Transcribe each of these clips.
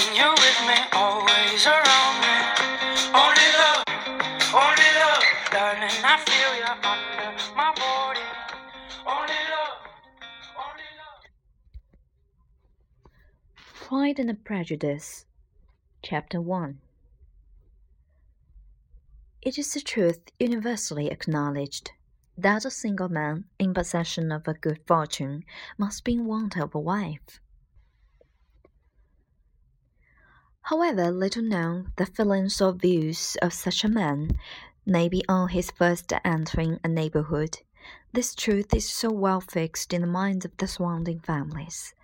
when you're with me, always around me. Only love, only love, darling, I feel you under my body. Only love, only love. Pride and Prejudice, Chapter 1 It is a truth universally acknowledged that a single man in possession of a good fortune must be in want of a wife. However little known the feelings or views of such a man may be on his first entering a neighborhood, this truth is so well fixed in the minds of the surrounding families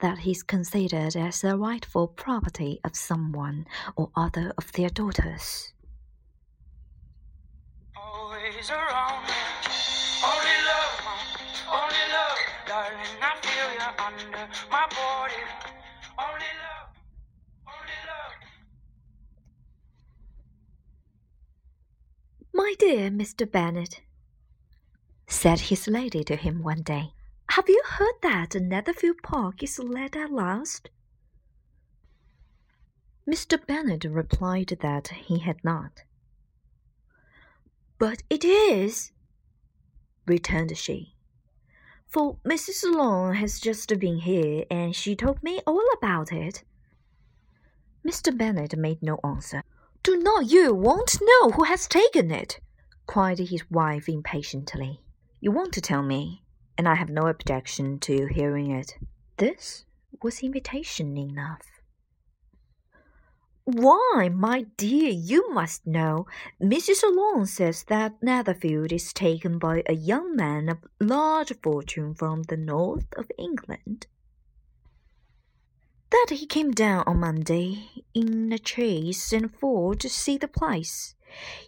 that he is considered as the rightful property of some one or other of their daughters. My dear Mr. Bennet, said his lady to him one day, have you heard that Netherfield Park is let at last? Mr. Bennet replied that he had not. But it is, returned she, for Mrs. Long has just been here and she told me all about it. Mr. Bennet made no answer. Do not you want to know who has taken it? cried his wife impatiently. You want to tell me, and I have no objection to your hearing it. This was invitation enough. Why, my dear, you must know. Mrs. Long says that Netherfield is taken by a young man of large fortune from the north of England. That he came down on Monday in a chaise and four to see the place,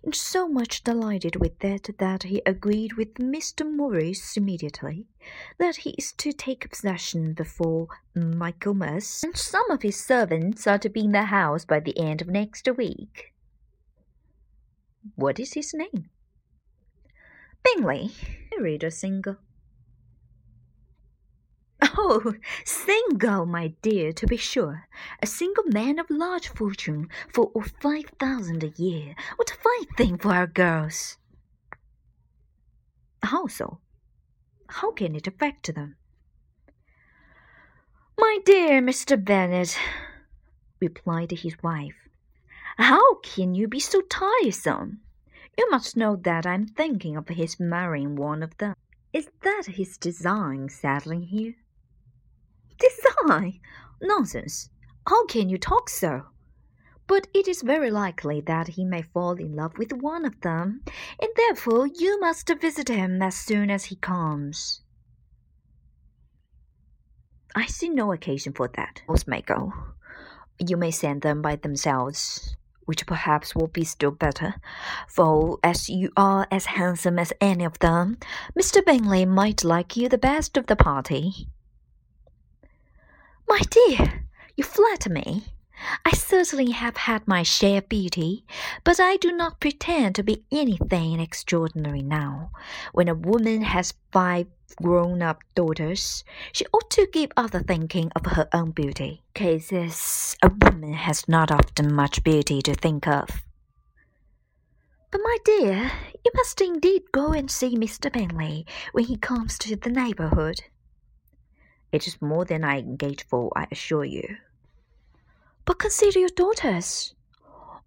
and so much delighted with it that he agreed with Mr. Morris immediately that he is to take possession before Michaelmas, and some of his servants are to be in the house by the end of next week. What is his name? Bingley, married or single? Oh, single, my dear, to be sure. A single man of large fortune four or five thousand a year. What a fine thing for our girls! How so? How can it affect them? My dear Mr. Bennet, replied his wife, how can you be so tiresome? You must know that I'm thinking of his marrying one of them. Is that his design settling here? Design? Nonsense! How can you talk so? But it is very likely that he may fall in love with one of them, and therefore you must visit him as soon as he comes. I see no occasion for that. Both may go. You may send them by themselves, which perhaps will be still better, for as you are as handsome as any of them, Mr. Bingley might like you the best of the party. My dear, you flatter me. I certainly have had my share of beauty, but I do not pretend to be anything extraordinary now. When a woman has five grown up daughters, she ought to give up the thinking of her own beauty. Cases a woman has not often much beauty to think of. But, my dear, you must indeed go and see Mr. Bingley when he comes to the neighborhood. It is more than I engage for, I assure you. But consider your daughters.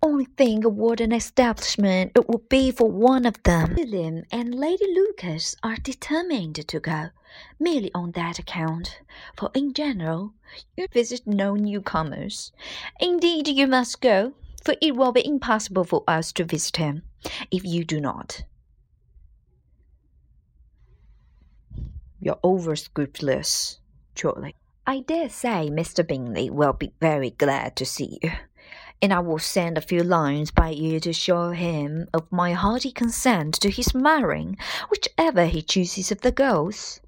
Only think what an establishment it would be for one of them. William and Lady Lucas are determined to go, merely on that account, for in general you visit no newcomers. Indeed, you must go, for it will be impossible for us to visit him if you do not. You're over scrupulous, Charlie. I dare say Mr. Bingley will be very glad to see you, and I will send a few lines by you to show him of my hearty consent to his marrying whichever he chooses of the girls,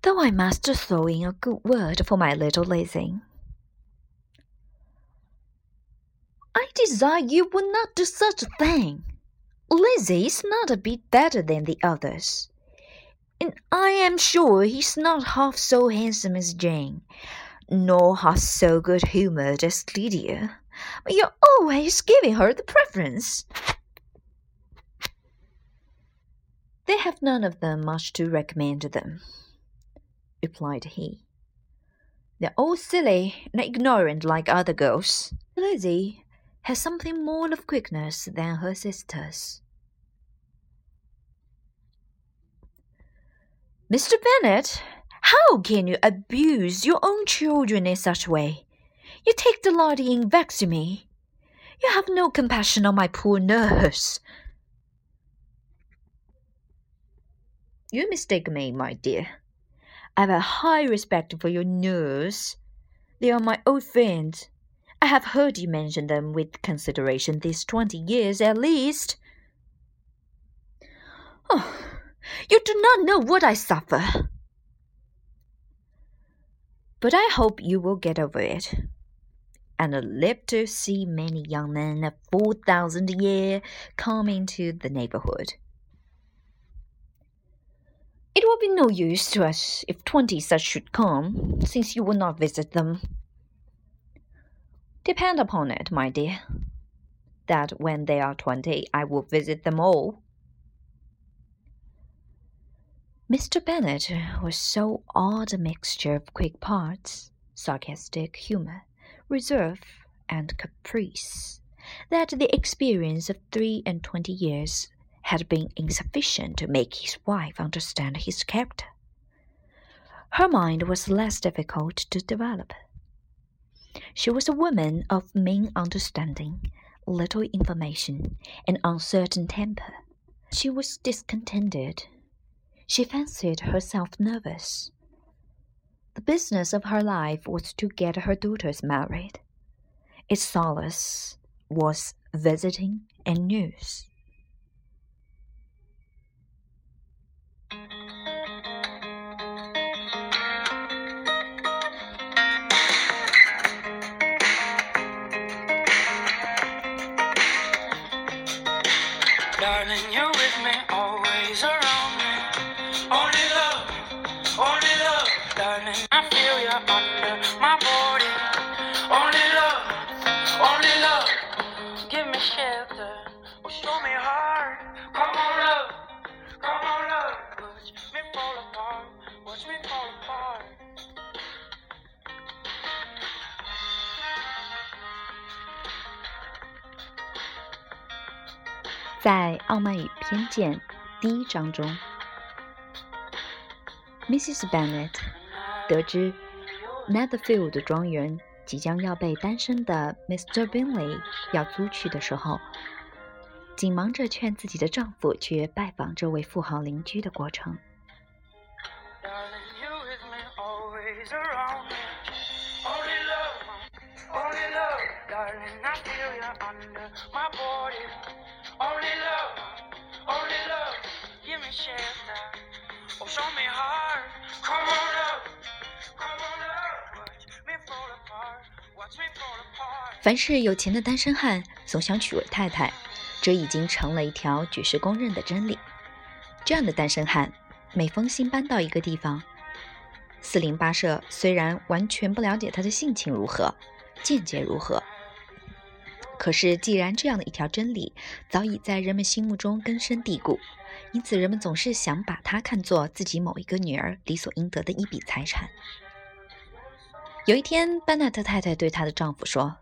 though I must throw in a good word for my little Lizzie. I desire you would not do such a thing. Lizzie is not a bit better than the others and I am sure he's not half so handsome as Jane. nor half so good humored as Lydia. But you're always giving her the preference. They have none of them much to recommend them, replied he. They're all silly and ignorant like other girls. Lizzie has something more of quickness than her sisters. Mr. Bennet, how can you abuse your own children in such a way? You take delight in vexing me. You have no compassion on my poor nurse. You mistake me, my dear. I have a high respect for your nurse. They are my old friends. I have heard you mention them with consideration these twenty years at least. Oh, you do not know what I suffer. But I hope you will get over it, and live to see many young men of four thousand a year come into the neighborhood. It will be no use to us if twenty such should come, since you will not visit them. Depend upon it, my dear, that when they are twenty I will visit them all. Mr. Bennet was so odd a mixture of quick parts, sarcastic humour, reserve, and caprice, that the experience of three and twenty years had been insufficient to make his wife understand his character. Her mind was less difficult to develop. She was a woman of mean understanding, little information, and uncertain temper. She was discontented she fancied herself nervous. The business of her life was to get her daughters married. Its solace was visiting and news. Darling, you're with me, 在《傲慢与偏见》第一章中，Mrs. Bennet 得知 Netherfield 庄园即将要被单身的 Mr. Bingley 要租去的时候，紧忙着劝自己的丈夫去拜访这位富豪邻居的过程。凡是有钱的单身汉总想娶位太太，这已经成了一条举世公认的真理。这样的单身汉，每逢新搬到一个地方，四邻八舍虽然完全不了解他的性情如何，见解如何，可是既然这样的一条真理早已在人们心目中根深蒂固，因此人们总是想把它看作自己某一个女儿理所应得的一笔财产。有一天，班纳特太太对她的丈夫说。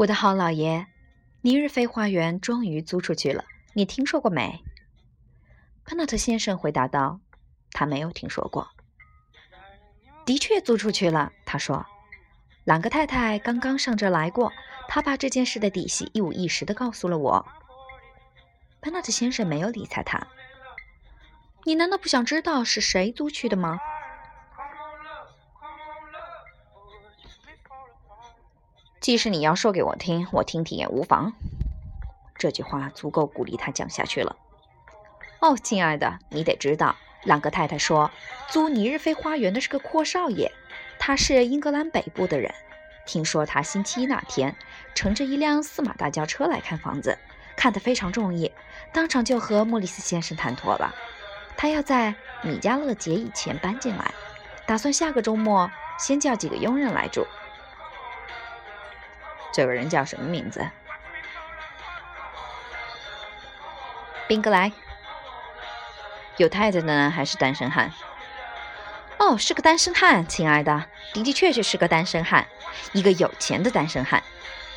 我的好老爷，尼日菲花园终于租出去了，你听说过没？潘纳特先生回答道：“他没有听说过。”的确租出去了，他说：“朗格太太刚刚上这来过，她把这件事的底细一五一十的告诉了我。”潘纳特先生没有理睬他。你难道不想知道是谁租去的吗？即使你要说给我听，我听听也无妨。这句话足够鼓励他讲下去了。哦，亲爱的，你得知道，朗格太太说，租尼日菲花园的是个阔少爷，他是英格兰北部的人。听说他星期一那天乘着一辆四马大轿车来看房子，看得非常中意，当场就和莫里斯先生谈妥了。他要在米迦勒节以前搬进来，打算下个周末先叫几个佣人来住。这个人叫什么名字？宾格莱。有太太呢，还是单身汉？哦，是个单身汉，亲爱的，的的确确是个单身汉，一个有钱的单身汉，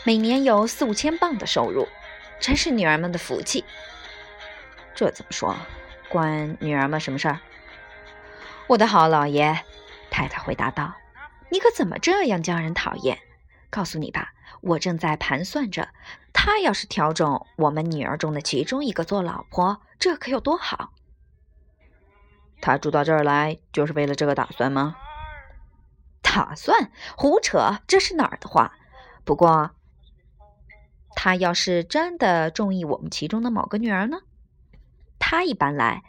每年有四五千镑的收入，真是女儿们的福气。这怎么说？关女儿们什么事儿？我的好老爷，太太回答道：“你可怎么这样叫人讨厌？告诉你吧，我正在盘算着，他要是挑中我们女儿中的其中一个做老婆，这可有多好。”他住到这儿来，就是为了这个打算吗？打算？胡扯！这是哪儿的话？不过，他要是真的中意我们其中的某个女儿呢？他一搬来，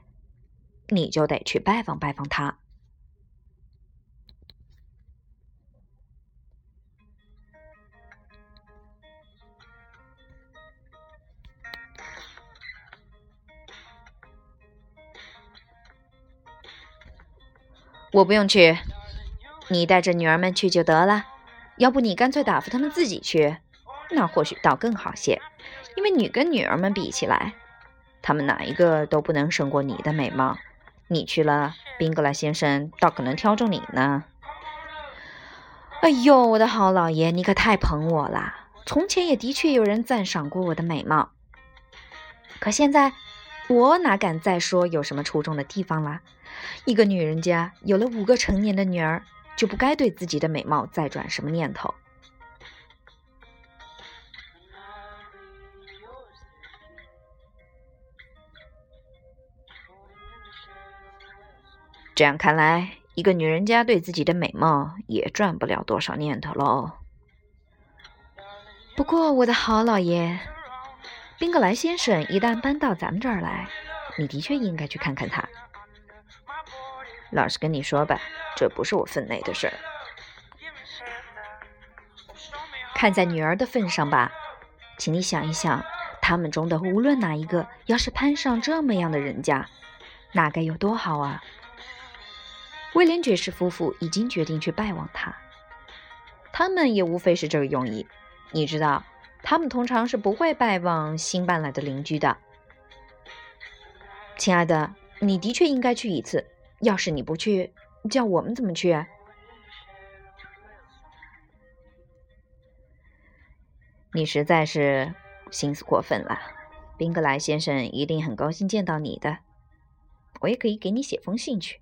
你就得去拜访拜访他。我不用去，你带着女儿们去就得了。要不你干脆打发他们自己去，那或许倒更好些。因为你跟女儿们比起来，他们哪一个都不能胜过你的美貌。你去了，宾格莱先生倒可能挑中你呢。哎呦，我的好老爷，你可太捧我了。从前也的确有人赞赏过我的美貌，可现在我哪敢再说有什么出众的地方啦。一个女人家有了五个成年的女儿，就不该对自己的美貌再转什么念头。这样看来，一个女人家对自己的美貌也转不了多少念头喽。不过，我的好老爷，宾格莱先生一旦搬到咱们这儿来，你的确应该去看看他。老实跟你说吧，这不是我分内的事儿。看在女儿的份上吧，请你想一想，他们中的无论哪一个，要是攀上这么样的人家，那该有多好啊！威廉爵士夫妇已经决定去拜望他，他们也无非是这个用意。你知道，他们通常是不会拜望新搬来的邻居的。亲爱的，你的确应该去一次。要是你不去，叫我们怎么去？啊？你实在是心思过分了。宾格莱先生一定很高兴见到你的。我也可以给你写封信去，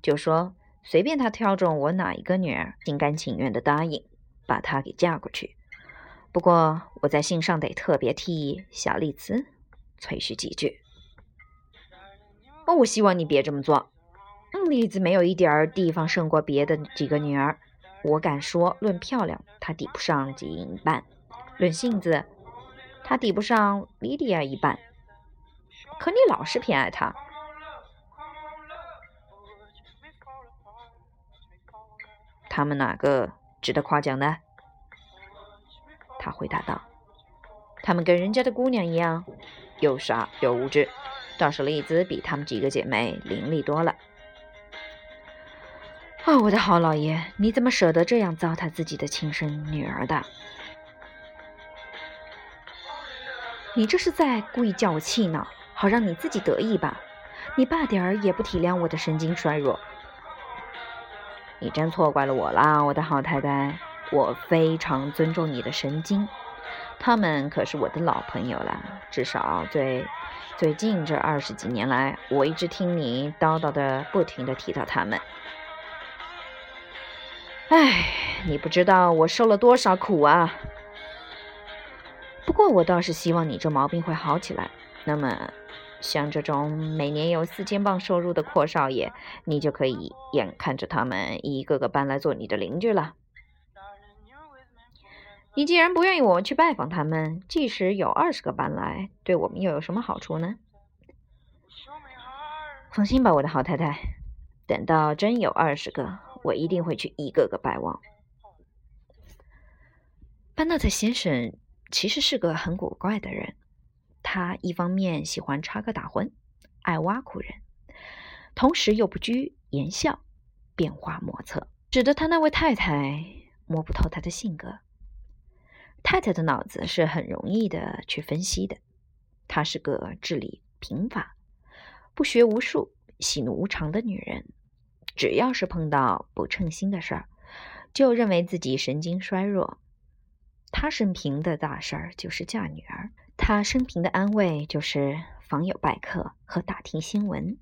就说随便他挑中我哪一个女儿，心甘情愿的答应把她给嫁过去。不过我在信上得特别替小丽兹催许几句。哦，我希望你别这么做。嗯丽子没有一点儿地方胜过别的几个女儿，我敢说，论漂亮，她抵不上金一半；论性子，她抵不上莉莉亚一半。可你老是偏爱她，他们哪个值得夸奖呢？他回答道：“他们跟人家的姑娘一样，又傻又无知。倒是丽子比她们几个姐妹伶俐多了。”哦，我的好老爷，你怎么舍得这样糟蹋自己的亲生女儿的？你这是在故意叫我气恼，好让你自己得意吧？你半点儿也不体谅我的神经衰弱。你真错怪了我啦，我的好太太。我非常尊重你的神经，他们可是我的老朋友了。至少最最近这二十几年来，我一直听你叨叨的，不停的提到他们。唉，你不知道我受了多少苦啊！不过我倒是希望你这毛病会好起来。那么，像这种每年有四千镑收入的阔少爷，你就可以眼看着他们一个个搬来做你的邻居了。你既然不愿意我去拜访他们，即使有二十个搬来，对我们又有什么好处呢？放心吧，我的好太太，等到真有二十个。我一定会去一个个拜望。班纳特先生其实是个很古怪的人，他一方面喜欢插科打诨，爱挖苦人，同时又不拘言笑，变化莫测，使得他那位太太摸不透他的性格。太太的脑子是很容易的去分析的，她是个智力贫乏、不学无术、喜怒无常的女人。只要是碰到不称心的事儿，就认为自己神经衰弱。她生平的大事儿就是嫁女儿，她生平的安慰就是访友拜客和打听新闻。